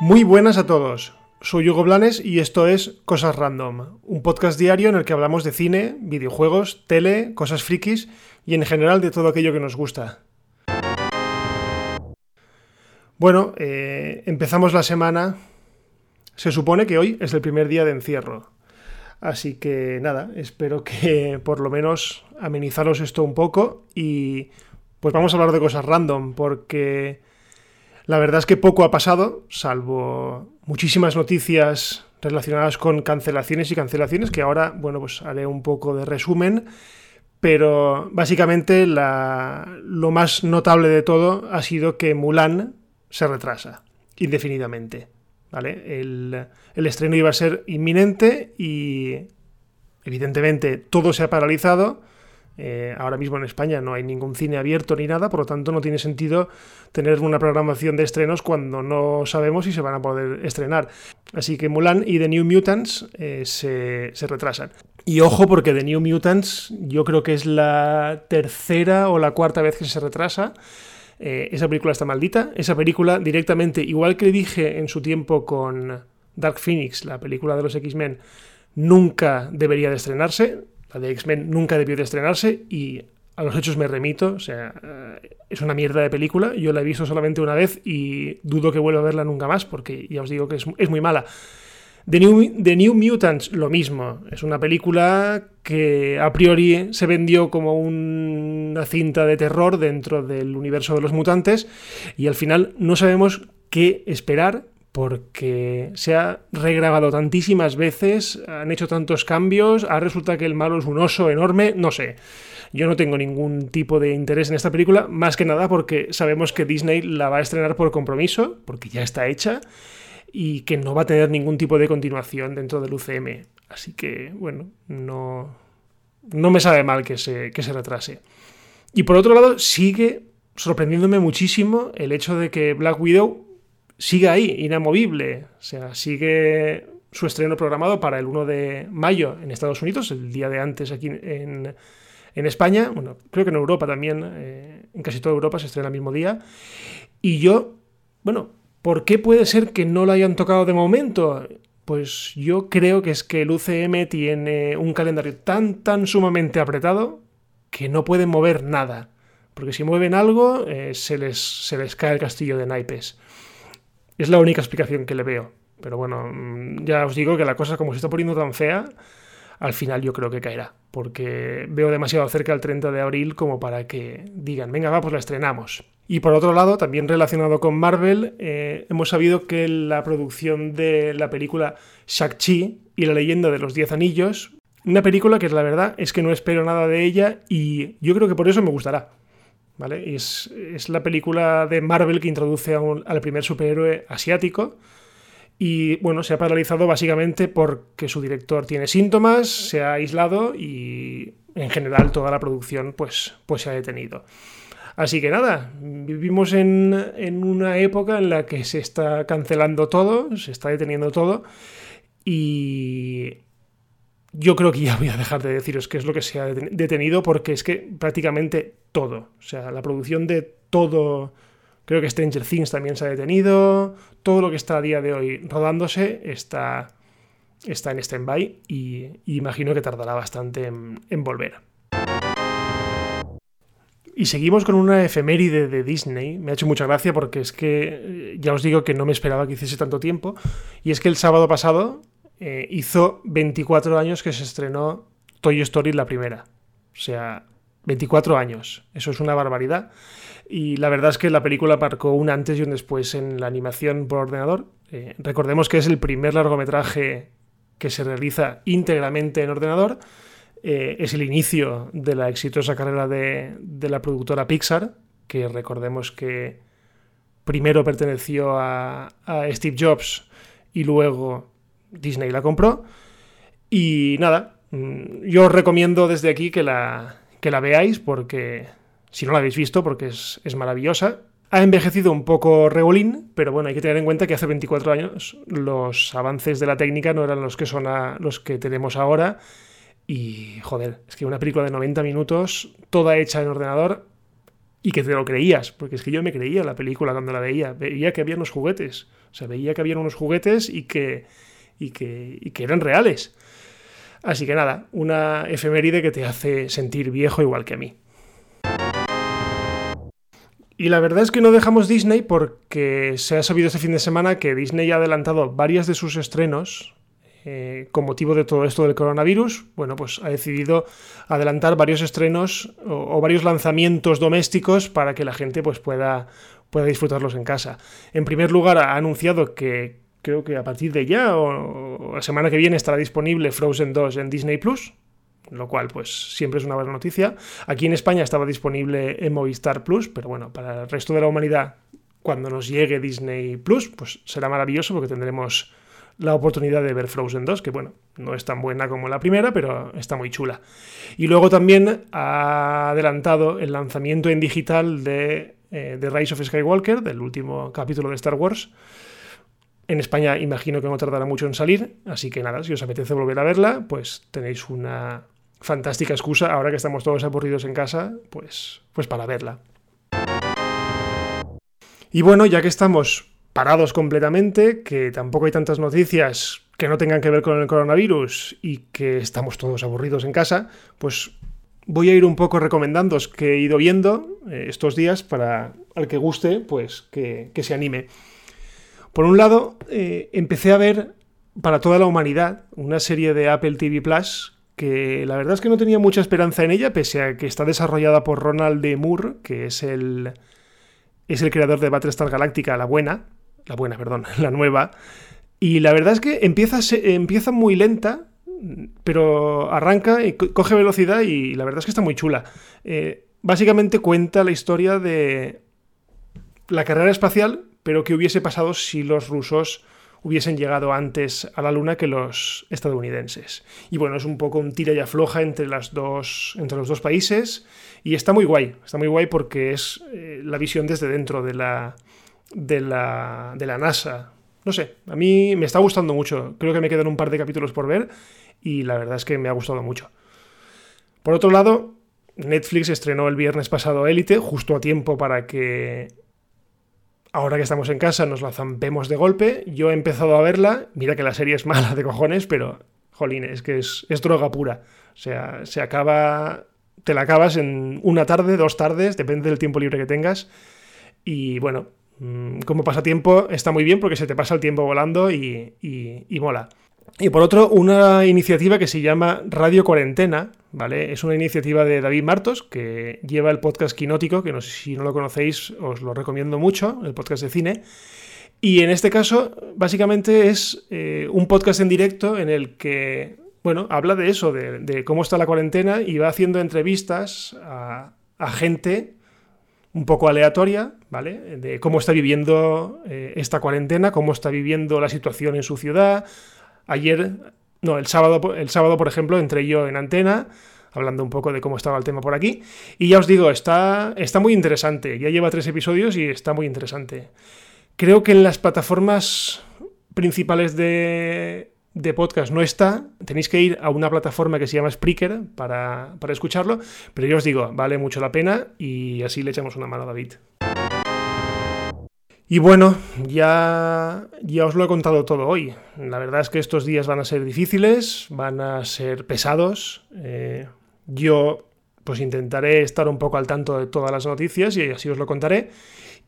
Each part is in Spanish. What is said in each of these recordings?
Muy buenas a todos. Soy Hugo Blanes y esto es Cosas Random, un podcast diario en el que hablamos de cine, videojuegos, tele, cosas frikis y en general de todo aquello que nos gusta. Bueno, eh, empezamos la semana. Se supone que hoy es el primer día de encierro. Así que nada, espero que por lo menos amenizaros esto un poco y pues vamos a hablar de cosas random porque la verdad es que poco ha pasado, salvo muchísimas noticias relacionadas con cancelaciones y cancelaciones, que ahora, bueno, pues haré un poco de resumen, pero básicamente lo más notable de todo ha sido que Mulan se retrasa indefinidamente. El, estreno iba a ser inminente y evidentemente todo se ha paralizado eh, ahora mismo en España no hay ningún cine abierto ni nada, por lo tanto no tiene sentido tener una programación de estrenos cuando no sabemos si se van a poder estrenar. Así que Mulan y The New Mutants eh, se retrasan. Y ojo porque The New Mutants yo creo que es la tercera o la cuarta vez que se retrasa. Eh, esa película está maldita. Esa película directamente, igual que dije en su tiempo con Dark Phoenix, la película de los X-Men, nunca debería de estrenarse la de X-Men nunca debió de estrenarse y a los hechos me remito, o sea, eh, es una mierda de película, yo la he visto solamente una vez y dudo que vuelva a verla nunca más porque ya os digo que es, muy mala. The New, Mutants, lo mismo. Es una película que a priori se vendió como una cinta de terror dentro del universo de los mutantes y al final no sabemos qué esperar porque se ha regrabado tantísimas veces, han hecho tantos cambios, ahora resulta que el malo es un oso enorme, no sé. Yo no tengo ningún tipo de interés en esta película, más que nada porque sabemos que Disney la va a estrenar por compromiso, porque ya está hecha, y que no va a tener ningún tipo de continuación dentro del UCM. Así que, bueno, no, no me sabe mal que se, que se retrase. Y por otro lado, sigue sorprendiéndome muchísimo el hecho de que Black Widow sigue ahí, inamovible. O sea, sigue su estreno programado para el 1 de mayo en Estados Unidos, el día de antes aquí en, España. Bueno, creo que en Europa también, eh, en casi toda Europa se estrena el mismo día. Y yo, bueno, ¿por qué puede ser que no lo hayan tocado de momento? Pues yo creo que es que el UCM tiene un calendario tan, tan sumamente apretado que no pueden mover nada. Porque si mueven algo, eh, se, les, se les cae el castillo de naipes. Es la única explicación que le veo. Pero bueno, mm, ya os digo que la cosa como se está poniendo tan fea, al final yo creo que caerá. Porque veo demasiado cerca el 30 de abril como para que digan, venga, va, pues la estrenamos. Y por otro lado, también relacionado con Marvel, eh, hemos sabido que la producción de la película Shang-Chi y la leyenda de los Diez Anillos, una película que la verdad es que no espero nada de ella y yo creo que por eso me gustará. ¿vale? Es, es la película de Marvel que introduce al primer superhéroe asiático. Y bueno, se ha paralizado básicamente porque su director tiene síntomas, se ha aislado y en general toda la producción pues, pues se ha detenido. Así que nada, vivimos en, en, una época en la que se está cancelando todo, se está deteniendo todo y yo creo que ya voy a dejar de deciros qué es lo que se ha detenido porque es que prácticamente todo, o sea, la producción de todo, creo que Stranger Things también se ha detenido, todo lo que está a día de hoy rodándose está, está en stand-by y, imagino que tardará bastante en, volver. Y seguimos con una efeméride de Disney. Me ha hecho mucha gracia porque es que eh, ya os digo que no me esperaba que hiciese tanto tiempo. Y es que el sábado pasado, eh, hizo 24 años que se estrenó Toy Story la primera. O sea, 24 años. Eso es una barbaridad. Y la verdad es que la película marcó un antes y un después en la animación por ordenador. Eh, recordemos que es el primer largometraje que se realiza íntegramente en ordenador. Eh, es el inicio de la exitosa carrera de, de, la productora Pixar, que recordemos que primero perteneció a, a Steve Jobs y luego Disney la compró. Y nada, mm, yo os recomiendo desde aquí que la, que la veáis porque, si no la habéis visto, porque es, maravillosa. Ha envejecido un poco regolín, pero bueno, hay que tener en cuenta que hace 24 años los avances de la técnica no eran los que son los que tenemos ahora Y joder, es que una película de 90 minutos, toda hecha en ordenador, y que te lo creías, porque es que yo me creía la película cuando la veía, veía que había unos juguetes, o sea, veía que había unos juguetes y que, y que, y que eran reales. Así que nada, una efeméride que te hace sentir viejo igual que a mí. Y la verdad es que no dejamos Disney porque se ha sabido este fin de semana que Disney ha adelantado varias de sus estrenos eh, con motivo de todo esto del coronavirus. Bueno, pues ha decidido adelantar varios estrenos o, varios lanzamientos domésticos para que la gente pues, pueda, pueda disfrutarlos en casa. En primer lugar, ha anunciado que creo que a partir de ya la semana que viene estará disponible Frozen 2 en Disney Plus, lo cual pues siempre es una buena noticia. Aquí en España estaba disponible en Movistar Plus, pero bueno, para el resto de la humanidad, cuando nos llegue Disney Plus, pues será maravilloso porque tendremos la oportunidad de ver Frozen 2, que bueno, no es tan buena como la primera, pero está muy chula. Y luego también ha adelantado el lanzamiento en digital de The eh, Rise of Skywalker, del último capítulo de Star Wars, en España imagino que no tardará mucho en salir, así que nada, si os apetece volver a verla, pues tenéis una fantástica excusa, ahora que estamos todos aburridos en casa, pues, pues para verla. Y bueno, ya que estamos parados completamente, que tampoco hay tantas noticias que no tengan que ver con el coronavirus y que estamos todos aburridos en casa, pues voy a ir un poco recomendándoos que he ido viendo eh, estos días para al que guste, pues que, que se anime. Por un lado, eh, empecé a ver para toda la humanidad una serie de Apple TV Plus que la verdad es que no tenía mucha esperanza en ella, pese a que está desarrollada por Ronald D. Moore, que es el, es el creador de Battlestar Galactica, la buena, la buena, perdón, la nueva. Y la verdad es que empieza, empieza muy lenta, pero arranca y coge velocidad y la verdad es que está muy chula. Eh, básicamente cuenta la historia de la carrera espacial, pero ¿qué hubiese pasado si los rusos hubiesen llegado antes a la Luna que los estadounidenses. Y bueno, es un poco un tira y afloja entre, las dos, entre los dos países y está muy guay, está muy guay porque es eh, la visión desde dentro de la, de la, de la NASA. No sé, a mí me está gustando mucho, creo que me quedan un par de capítulos por ver y la verdad es que me ha gustado mucho. Por otro lado, Netflix estrenó el viernes pasado Élite, justo a tiempo para que ahora que estamos en casa nos la zampemos de golpe. Yo he empezado a verla, mira que la serie es mala de cojones, pero, jolín, es que es, droga pura. O sea, se acaba, te la acabas en una tarde, dos tardes, depende del tiempo libre que tengas. Y bueno, mm, como pasatiempo está muy bien porque se te pasa el tiempo volando y, y mola. Y por otro, una iniciativa que se llama Radio Cuarentena, ¿vale? Es una iniciativa de David Martos, que lleva el podcast Quinótico, que no si no lo conocéis, os lo recomiendo mucho, el podcast de cine. Y en este caso, básicamente es eh, un podcast en directo en el que, bueno, habla de eso, de, cómo está la cuarentena y va haciendo entrevistas a, gente un poco aleatoria, ¿vale? De cómo está viviendo eh, esta cuarentena, cómo está viviendo la situación en su ciudad, Ayer, no, el sábado, el sábado, por ejemplo, entré yo en antena hablando un poco de cómo estaba el tema por aquí. Y ya os digo, está, está muy interesante. Ya lleva tres episodios y está muy interesante. Creo que en las plataformas principales de, de podcast no está. Tenéis que ir a una plataforma que se llama Spreaker para, para escucharlo. Pero yo os digo, vale mucho la pena y así le echamos una mano a David. Y bueno, ya, ya os lo he contado todo hoy. La verdad es que estos días van a ser difíciles, van a ser pesados. Eh, yo pues intentaré estar un poco al tanto de todas las noticias y así os lo contaré.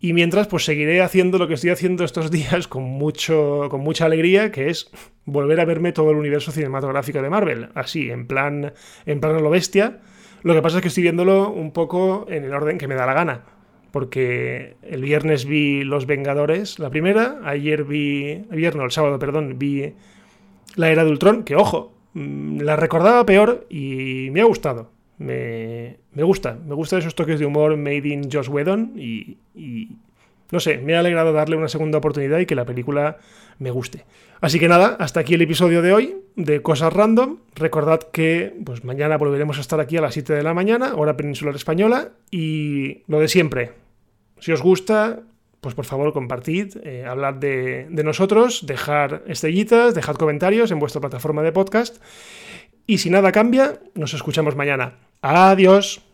Y mientras, pues seguiré haciendo lo que estoy haciendo estos días con, mucho, con mucha alegría, que es volver a verme todo el universo cinematográfico de Marvel. Así, en plan, en plan lo bestia. Lo que pasa es que estoy viéndolo un poco en el orden que me da la gana porque el viernes vi Los Vengadores, la primera, ayer vi, viernes, el sábado, perdón, vi La Era de Ultron, que ojo, mm, la recordaba peor y me ha gustado. Me, gusta, me gustan esos toques de humor made in Josh Whedon y, y, no sé, me ha alegrado darle una segunda oportunidad y que la película me guste. Así que nada, hasta aquí el episodio de hoy de Cosas Random. Recordad que pues mañana volveremos a estar aquí a las 7 de la mañana, hora peninsular española, y lo de siempre, si os gusta, pues por favor compartid, eh, hablad de, nosotros, dejar estrellitas, dejad comentarios en vuestra plataforma de podcast. Y si nada cambia, nos escuchamos mañana. Adiós.